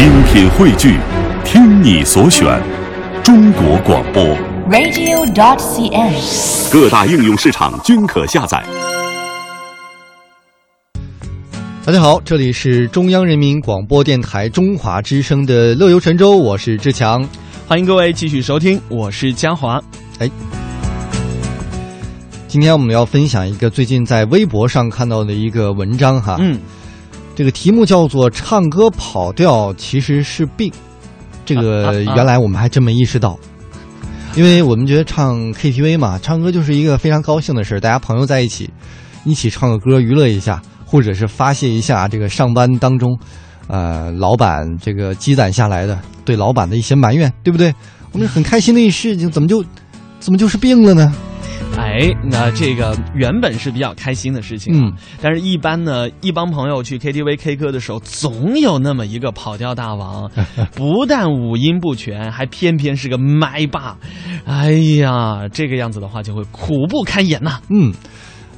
精品汇聚，听你所选，中国广播。radio.dot.cn，。各大应用市场均可下载。大家好，这里是中央人民广播电台中华之声的《乐游神州》，我是志强。欢迎各位继续收听，我是嘉华。哎，今天我们要分享一个最近在微博上看到的一个文章哈，嗯，这个题目叫做“唱歌跑调其实是病”，这个原来我们还真没意识到，因为我们觉得唱 KTV 嘛，唱歌就是一个非常高兴的事儿，大家朋友在一起一起唱个歌娱乐一下，或者是发泄一下这个上班当中，呃，老板这个积攒下来的对老板的一些埋怨，对不对？我们很开心的一事情，怎么就怎么就是病了呢？哎，那这个原本是比较开心的事情啊，嗯但是一般呢，一帮朋友去 KTV K 歌的时候，总有那么一个跑调大王，不但五音不全，还偏偏是个麦霸。哎呀，这个样子的话就会苦不堪言呐、嗯，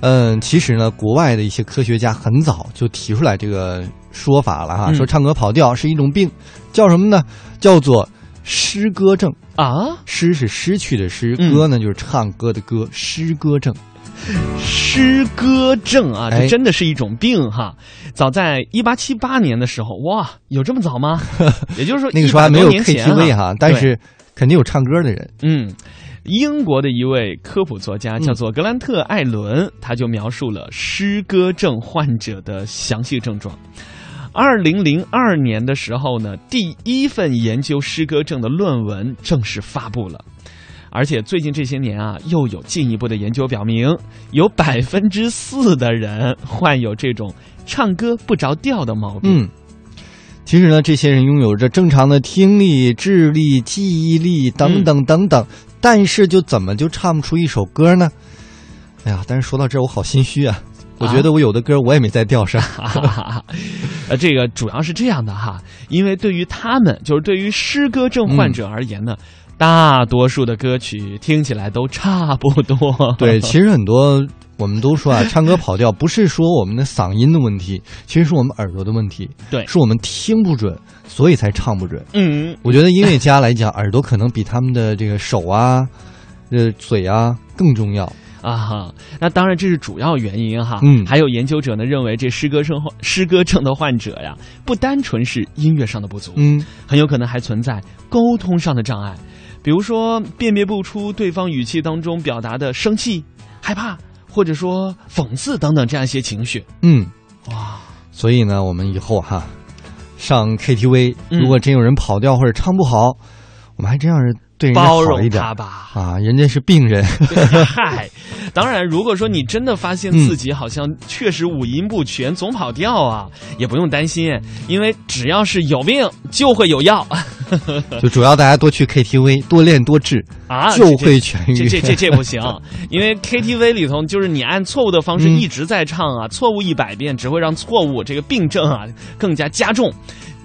嗯，其实呢，国外的一些科学家很早就提出来这个说法了哈，嗯说唱歌跑调是一种病，叫什么呢？叫做失歌症。啊！失是失去的失，嗯歌呢就是唱歌的歌，失歌症。诗歌症啊，哎这真的是一种病哈。早在一八七八年的时候，哇，有这么早吗？也就是说，那个时候还没有 KTV 哈，但是肯定有唱歌的人。嗯，英国的一位科普作家叫做格兰特·艾伦，他就描述了诗歌症患者的详细症状。二零零二年的时候呢，第一份研究诗歌症的论文正式发布了。而且最近这些年啊，又有进一步的研究表明，有百分之四的人患有这种唱歌不着调的毛病。嗯，其实呢，这些人拥有着正常的听力、智力、记忆力等等等等，但是就怎么就唱不出一首歌呢？哎呀，但是说到这，我好心虚啊！我觉得我有的歌我也没在调上。哈哈哈，呃，这个主要是这样的哈，因为对于他们，就是对于诗歌症患者而言呢，大多数的歌曲听起来都差不多。对，其实很多我们都说啊，唱歌跑调不是说我们的嗓音的问题，其实是我们耳朵的问题，对是我们听不准，所以才唱不准。嗯，我觉得音乐家来讲，耳朵可能比他们的这个手啊、呃嘴啊更重要。啊哈，那当然这是主要原因哈。嗯。还有研究者呢认为，这诗歌症患诗歌症的患者呀，不单纯是音乐上的不足，嗯，很有可能还存在沟通上的障碍，比如说辨别不出对方语气当中表达的生气、害怕，或者说讽刺等等这样一些情绪。嗯，哇，所以呢，我们以后哈上 KTV，嗯。如果真有人跑调或者唱不好，我们还真要是对包容他吧。啊，人家是病人。嗨，当然，如果说你真的发现自己好像确实五音不全，总跑调啊，也不用担心，因为只要是有病就会有药 就主要大家多去 KTV，多练多治，啊，就会痊愈。这这这这不行，因为 KTV 里头就是你按错误的方式嗯一直在唱啊，错误一百遍只会让错误这个病症啊更加加重。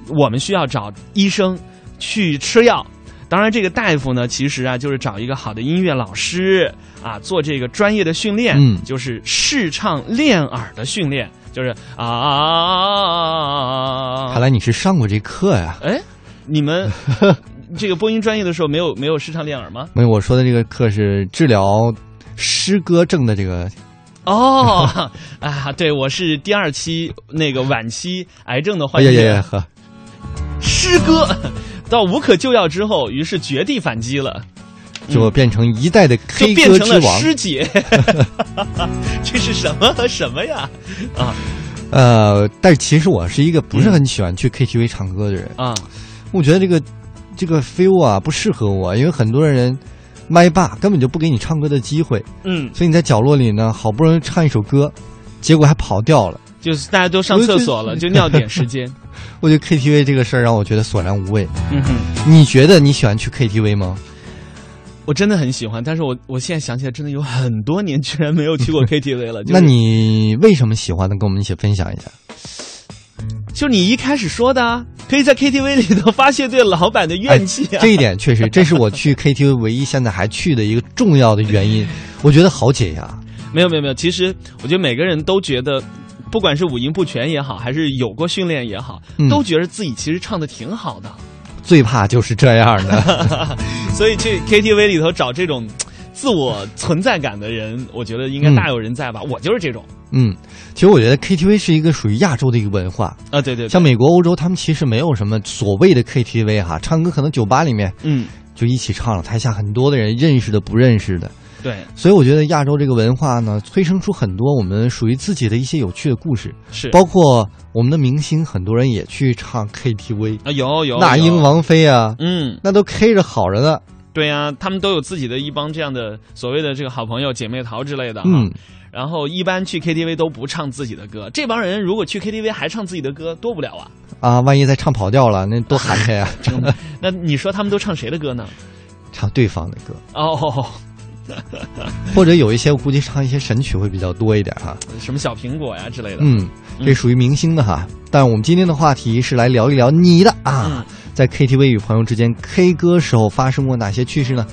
我们需要找医生去吃药。当然，这个大夫呢，其实啊，就是找一个好的音乐老师啊，做这个专业的训练，嗯就是试唱练耳的训练，就是啊。看来你是上过这课呀？哎，你们 这个播音专业的时候没有没有试唱练耳吗？没有，我说的这个课是治疗诗歌症的这个。哦，啊，对，我是第二期那个晚期癌症的哎患者，呀呀呀！呵，诗歌到无可救药之后，于是绝地反击了，就变成一代的就 K 变成了歌之王。师姐，这是什么和什么呀？啊呃，但是其实我是一个不是很喜欢去 KTV 唱歌的人。啊，我觉得这个这个 feel 啊不适合我，因为很多人麦霸根本就不给你唱歌的机会，嗯，所以你在角落里呢，好不容易唱一首歌，结果还跑调了。就是大家都上厕所了，就尿点时间。我觉得 KTV 这个事儿让我觉得索然无味。嗯哼，你觉得你喜欢去 KTV 吗？我真的很喜欢，但是我我现在想起来，真的有很多年居然没有去过 KTV 了。就是、那你为什么喜欢呢？跟我们一起分享一下。就你一开始说的啊，可以在 KTV 里头发泄对老板的怨气啊。哎这一点确实，这是我去 KTV 唯一现在还去的一个重要的原因。我觉得好解压。没有没有没有，其实我觉得每个人都觉得不管是五音不全也好，还是有过训练也好，嗯都觉得自己其实唱的挺好的。最怕就是这样的。所以去 KTV 里头找这种自我存在感的人，我觉得应该大有人在吧。我就是这种嗯，其实我觉得 KTV 是一个属于亚洲的一个文化，啊，对对对像美国、欧洲，他们其实没有什么所谓的 KTV 哈，唱歌可能酒吧里面嗯，就一起唱了，台下很多的人认识的、不认识的。对，所以我觉得亚洲这个文化呢，催生出很多我们属于自己的一些有趣的故事，是。包括我们的明星，很多人也去唱 KTV，啊，有有那英，王菲啊，嗯，那都 K 着好着呢。对呀、他们都有自己的一帮这样的所谓的这个好朋友、姐妹淘之类的哈。嗯，然后一般去 KTV 都不唱自己的歌，这帮人如果去 KTV 还唱自己的歌，多不了啊！啊，万一再唱跑调了，那多寒碜 呀！那你说他们都唱谁的歌呢？唱对方的歌，哦，或者有一些我估计唱一些神曲会比较多一点哈。什么小苹果呀之类的。嗯，这属于明星的哈。但我们今天的话题是来聊一聊你的啊嗯，在 KTV 与朋友之间 K 歌时候发生过哪些趣事呢？